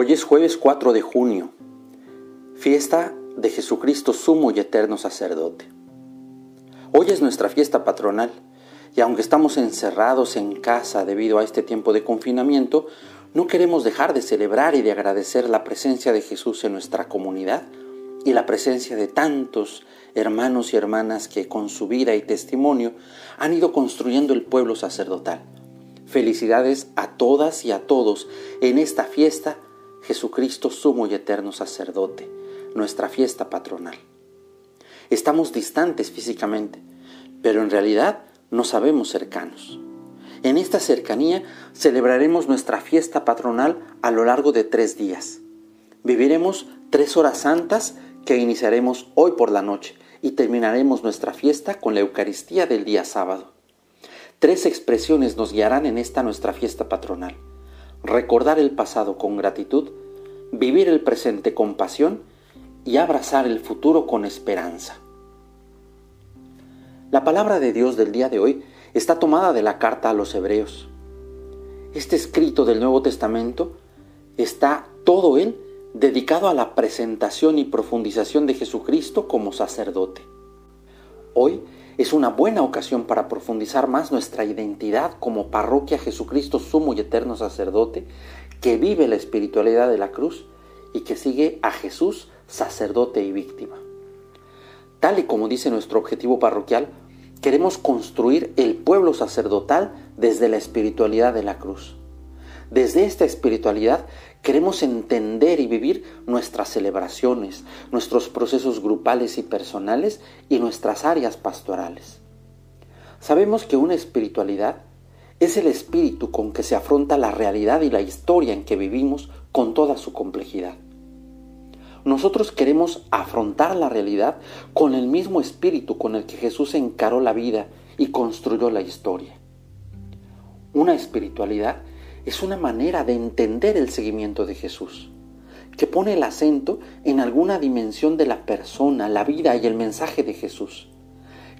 Hoy es jueves 4 de junio, fiesta de Jesucristo sumo y eterno sacerdote. Hoy es nuestra fiesta patronal y aunque estamos encerrados en casa debido a este tiempo de confinamiento, no queremos dejar de celebrar y de agradecer la presencia de Jesús en nuestra comunidad y la presencia de tantos hermanos y hermanas que con su vida y testimonio han ido construyendo el pueblo sacerdotal. Felicidades a todas y a todos en esta fiesta Jesucristo sumo y eterno sacerdote, nuestra fiesta patronal. Estamos distantes físicamente, pero en realidad nos sabemos cercanos. En esta cercanía celebraremos nuestra fiesta patronal a lo largo de tres días. Viviremos tres horas santas que iniciaremos hoy por la noche y terminaremos nuestra fiesta con la Eucaristía del día sábado. Tres expresiones nos guiarán en esta nuestra fiesta patronal recordar el pasado con gratitud, vivir el presente con pasión y abrazar el futuro con esperanza. La palabra de Dios del día de hoy está tomada de la carta a los hebreos. Este escrito del Nuevo Testamento está todo él dedicado a la presentación y profundización de Jesucristo como sacerdote. Hoy es una buena ocasión para profundizar más nuestra identidad como parroquia Jesucristo sumo y eterno sacerdote que vive la espiritualidad de la cruz y que sigue a Jesús sacerdote y víctima. Tal y como dice nuestro objetivo parroquial, queremos construir el pueblo sacerdotal desde la espiritualidad de la cruz. Desde esta espiritualidad queremos entender y vivir nuestras celebraciones, nuestros procesos grupales y personales y nuestras áreas pastorales. Sabemos que una espiritualidad es el espíritu con que se afronta la realidad y la historia en que vivimos con toda su complejidad. Nosotros queremos afrontar la realidad con el mismo espíritu con el que Jesús encaró la vida y construyó la historia. Una espiritualidad es una manera de entender el seguimiento de Jesús, que pone el acento en alguna dimensión de la persona, la vida y el mensaje de Jesús,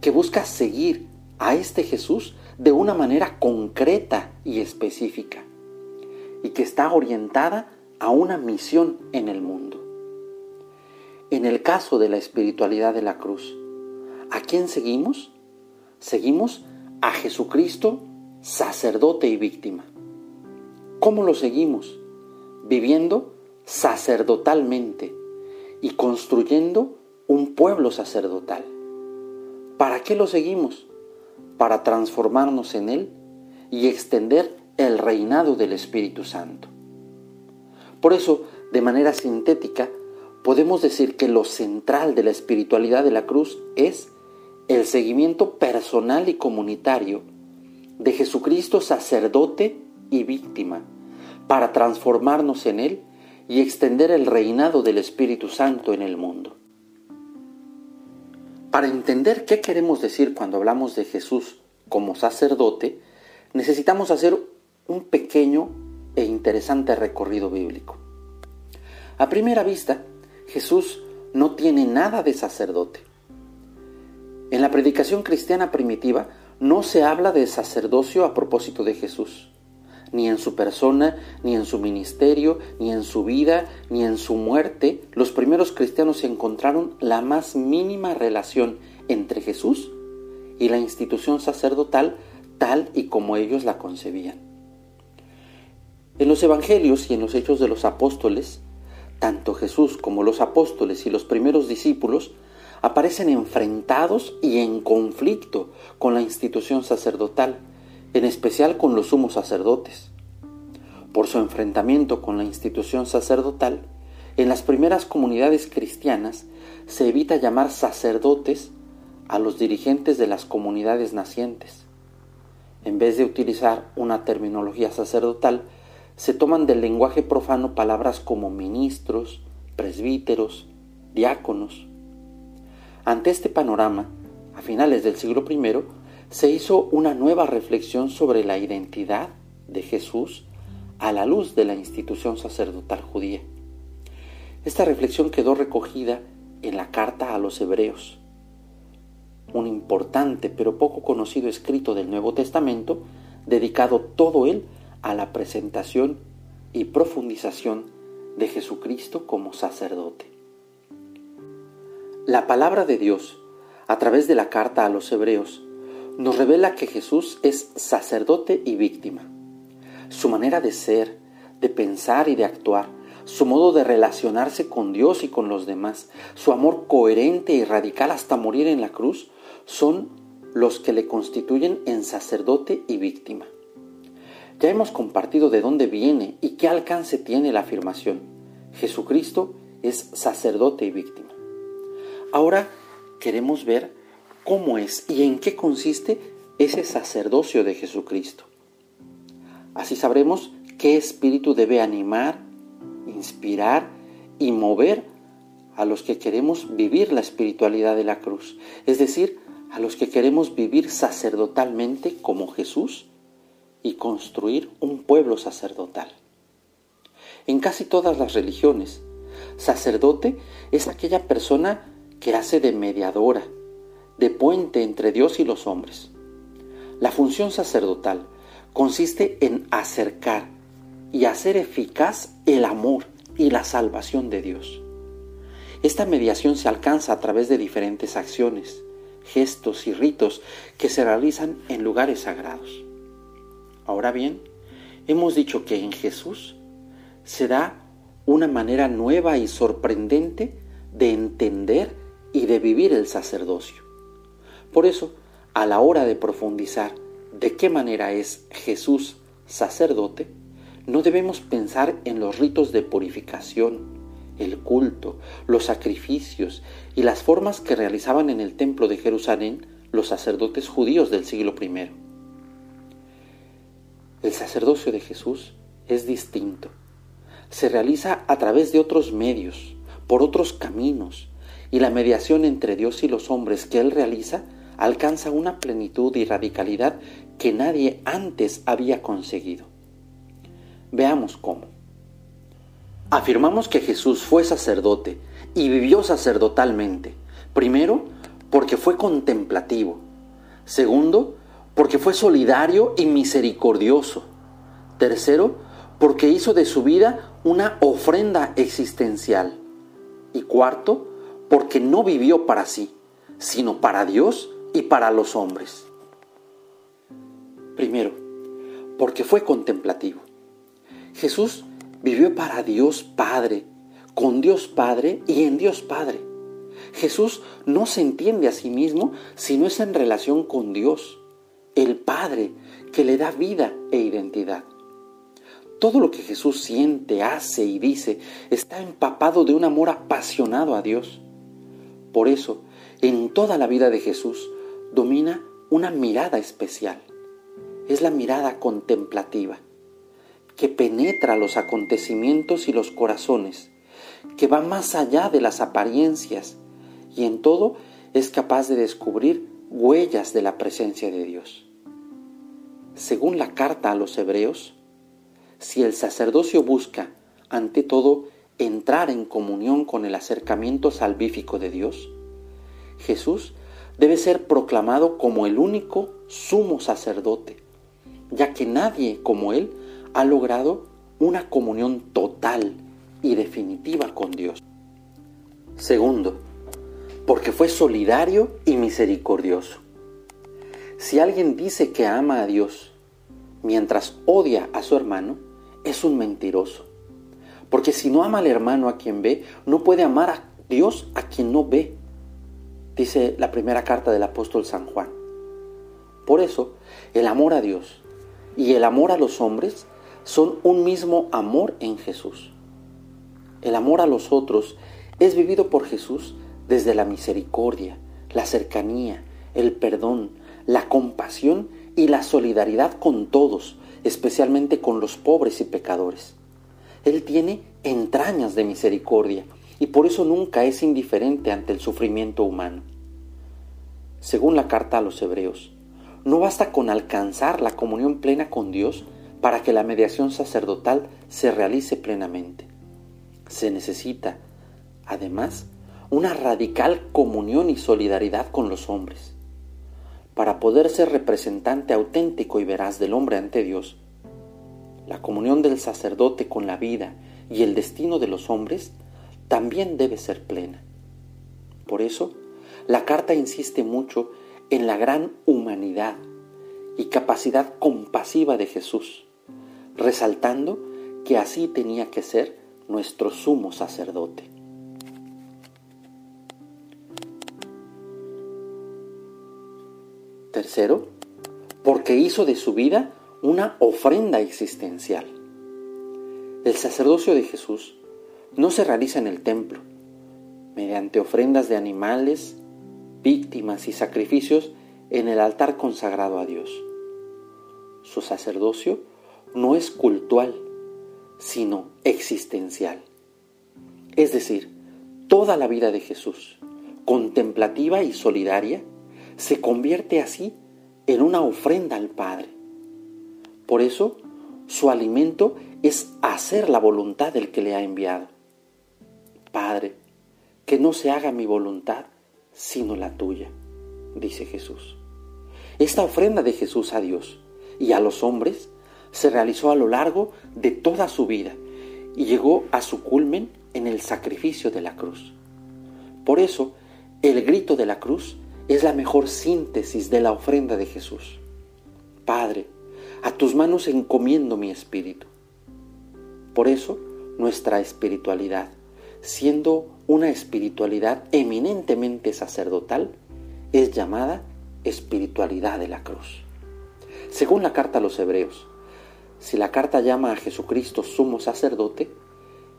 que busca seguir a este Jesús de una manera concreta y específica, y que está orientada a una misión en el mundo. En el caso de la espiritualidad de la cruz, ¿a quién seguimos? Seguimos a Jesucristo, sacerdote y víctima. ¿Cómo lo seguimos? Viviendo sacerdotalmente y construyendo un pueblo sacerdotal. ¿Para qué lo seguimos? Para transformarnos en Él y extender el reinado del Espíritu Santo. Por eso, de manera sintética, podemos decir que lo central de la espiritualidad de la cruz es el seguimiento personal y comunitario de Jesucristo sacerdote y víctima para transformarnos en Él y extender el reinado del Espíritu Santo en el mundo. Para entender qué queremos decir cuando hablamos de Jesús como sacerdote, necesitamos hacer un pequeño e interesante recorrido bíblico. A primera vista, Jesús no tiene nada de sacerdote. En la predicación cristiana primitiva no se habla de sacerdocio a propósito de Jesús ni en su persona, ni en su ministerio, ni en su vida, ni en su muerte, los primeros cristianos encontraron la más mínima relación entre Jesús y la institución sacerdotal tal y como ellos la concebían. En los Evangelios y en los Hechos de los Apóstoles, tanto Jesús como los apóstoles y los primeros discípulos aparecen enfrentados y en conflicto con la institución sacerdotal, en especial con los sumos sacerdotes. Por su enfrentamiento con la institución sacerdotal, en las primeras comunidades cristianas se evita llamar sacerdotes a los dirigentes de las comunidades nacientes. En vez de utilizar una terminología sacerdotal, se toman del lenguaje profano palabras como ministros, presbíteros, diáconos. Ante este panorama, a finales del siglo I, se hizo una nueva reflexión sobre la identidad de Jesús a la luz de la institución sacerdotal judía. Esta reflexión quedó recogida en la carta a los hebreos, un importante pero poco conocido escrito del Nuevo Testamento, dedicado todo él a la presentación y profundización de Jesucristo como sacerdote. La palabra de Dios, a través de la carta a los hebreos, nos revela que Jesús es sacerdote y víctima. Su manera de ser, de pensar y de actuar, su modo de relacionarse con Dios y con los demás, su amor coherente y radical hasta morir en la cruz, son los que le constituyen en sacerdote y víctima. Ya hemos compartido de dónde viene y qué alcance tiene la afirmación. Jesucristo es sacerdote y víctima. Ahora queremos ver cómo es y en qué consiste ese sacerdocio de Jesucristo. Así sabremos qué espíritu debe animar, inspirar y mover a los que queremos vivir la espiritualidad de la cruz, es decir, a los que queremos vivir sacerdotalmente como Jesús y construir un pueblo sacerdotal. En casi todas las religiones, sacerdote es aquella persona que hace de mediadora, de puente entre Dios y los hombres. La función sacerdotal consiste en acercar y hacer eficaz el amor y la salvación de Dios. Esta mediación se alcanza a través de diferentes acciones, gestos y ritos que se realizan en lugares sagrados. Ahora bien, hemos dicho que en Jesús se da una manera nueva y sorprendente de entender y de vivir el sacerdocio. Por eso, a la hora de profundizar de qué manera es Jesús sacerdote, no debemos pensar en los ritos de purificación, el culto, los sacrificios y las formas que realizaban en el templo de Jerusalén los sacerdotes judíos del siglo I. El sacerdocio de Jesús es distinto. Se realiza a través de otros medios, por otros caminos, y la mediación entre Dios y los hombres que Él realiza alcanza una plenitud y radicalidad que nadie antes había conseguido. Veamos cómo. Afirmamos que Jesús fue sacerdote y vivió sacerdotalmente. Primero, porque fue contemplativo. Segundo, porque fue solidario y misericordioso. Tercero, porque hizo de su vida una ofrenda existencial. Y cuarto, porque no vivió para sí, sino para Dios y para los hombres. Primero, porque fue contemplativo. Jesús vivió para Dios Padre, con Dios Padre y en Dios Padre. Jesús no se entiende a sí mismo si no es en relación con Dios, el Padre, que le da vida e identidad. Todo lo que Jesús siente, hace y dice está empapado de un amor apasionado a Dios. Por eso, en toda la vida de Jesús domina una mirada especial. Es la mirada contemplativa que penetra los acontecimientos y los corazones, que va más allá de las apariencias y en todo es capaz de descubrir huellas de la presencia de Dios. Según la carta a los hebreos, si el sacerdocio busca, ante todo, entrar en comunión con el acercamiento salvífico de Dios, Jesús debe ser proclamado como el único sumo sacerdote, ya que nadie como Él ha logrado una comunión total y definitiva con Dios. Segundo, porque fue solidario y misericordioso. Si alguien dice que ama a Dios mientras odia a su hermano, es un mentiroso. Porque si no ama al hermano a quien ve, no puede amar a Dios a quien no ve. Dice la primera carta del apóstol San Juan. Por eso, el amor a Dios y el amor a los hombres son un mismo amor en Jesús. El amor a los otros es vivido por Jesús desde la misericordia, la cercanía, el perdón, la compasión y la solidaridad con todos, especialmente con los pobres y pecadores. Él tiene entrañas de misericordia y por eso nunca es indiferente ante el sufrimiento humano. Según la carta a los hebreos, no basta con alcanzar la comunión plena con Dios para que la mediación sacerdotal se realice plenamente. Se necesita, además, una radical comunión y solidaridad con los hombres. Para poder ser representante auténtico y veraz del hombre ante Dios, la comunión del sacerdote con la vida y el destino de los hombres también debe ser plena. Por eso, la carta insiste mucho en la gran humanidad y capacidad compasiva de Jesús, resaltando que así tenía que ser nuestro sumo sacerdote. Tercero, porque hizo de su vida una ofrenda existencial. El sacerdocio de Jesús no se realiza en el templo, mediante ofrendas de animales, víctimas y sacrificios en el altar consagrado a Dios. Su sacerdocio no es cultual, sino existencial. Es decir, toda la vida de Jesús, contemplativa y solidaria, se convierte así en una ofrenda al Padre. Por eso, su alimento es hacer la voluntad del que le ha enviado. Padre, que no se haga mi voluntad, sino la tuya, dice Jesús. Esta ofrenda de Jesús a Dios y a los hombres se realizó a lo largo de toda su vida y llegó a su culmen en el sacrificio de la cruz. Por eso, el grito de la cruz es la mejor síntesis de la ofrenda de Jesús. Padre, a tus manos encomiendo mi espíritu. Por eso, nuestra espiritualidad, siendo una espiritualidad eminentemente sacerdotal, es llamada espiritualidad de la cruz. Según la carta a los Hebreos, si la carta llama a Jesucristo sumo sacerdote,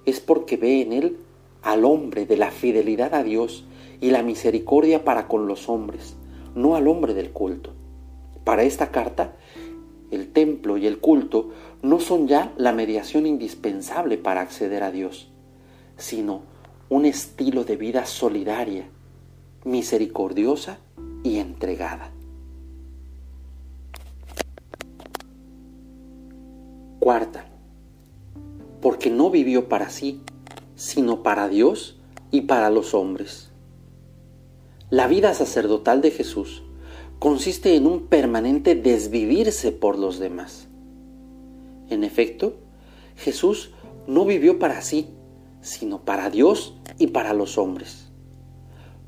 es porque ve en él al hombre de la fidelidad a Dios y la misericordia para con los hombres, no al hombre del culto. Para esta carta, el templo y el culto no son ya la mediación indispensable para acceder a Dios, sino un estilo de vida solidaria, misericordiosa y entregada. Cuarta, porque no vivió para sí, sino para Dios y para los hombres. La vida sacerdotal de Jesús consiste en un permanente desvivirse por los demás. En efecto, Jesús no vivió para sí, sino para Dios y para los hombres.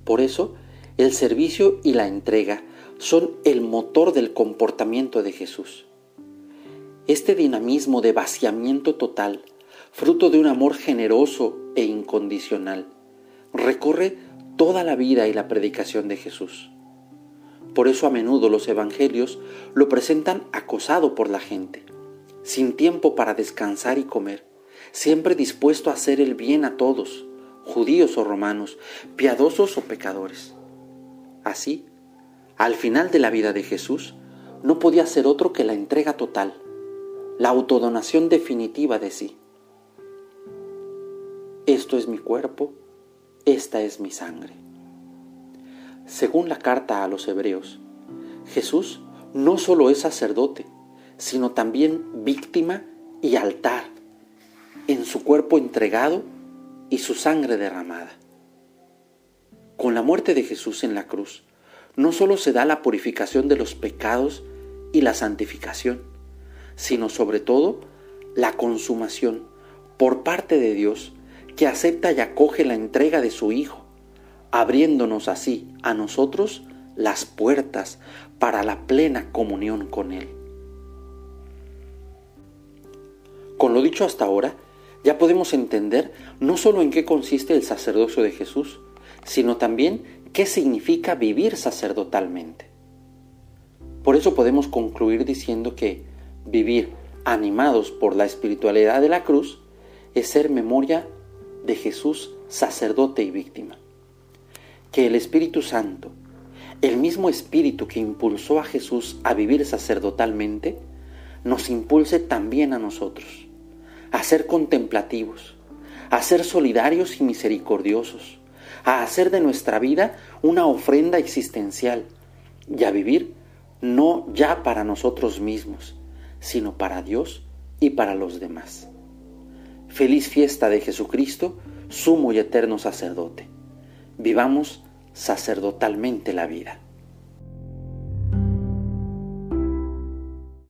Por eso, el servicio y la entrega son el motor del comportamiento de Jesús. Este dinamismo de vaciamiento total, fruto de un amor generoso e incondicional, recorre toda la vida y la predicación de Jesús. Por eso a menudo los evangelios lo presentan acosado por la gente, sin tiempo para descansar y comer, siempre dispuesto a hacer el bien a todos, judíos o romanos, piadosos o pecadores. Así, al final de la vida de Jesús, no podía ser otro que la entrega total, la autodonación definitiva de sí. Esto es mi cuerpo, esta es mi sangre. Según la carta a los hebreos, Jesús no solo es sacerdote, sino también víctima y altar, en su cuerpo entregado y su sangre derramada. Con la muerte de Jesús en la cruz, no solo se da la purificación de los pecados y la santificación, sino sobre todo la consumación por parte de Dios que acepta y acoge la entrega de su Hijo, abriéndonos así a nosotros las puertas para la plena comunión con Él. Con lo dicho hasta ahora, ya podemos entender no solo en qué consiste el sacerdocio de Jesús, sino también qué significa vivir sacerdotalmente. Por eso podemos concluir diciendo que vivir animados por la espiritualidad de la cruz es ser memoria de Jesús sacerdote y víctima. Que el Espíritu Santo, el mismo Espíritu que impulsó a Jesús a vivir sacerdotalmente, nos impulse también a nosotros, a ser contemplativos, a ser solidarios y misericordiosos, a hacer de nuestra vida una ofrenda existencial y a vivir no ya para nosotros mismos, sino para Dios y para los demás. Feliz fiesta de Jesucristo, sumo y eterno sacerdote. Vivamos sacerdotalmente la vida.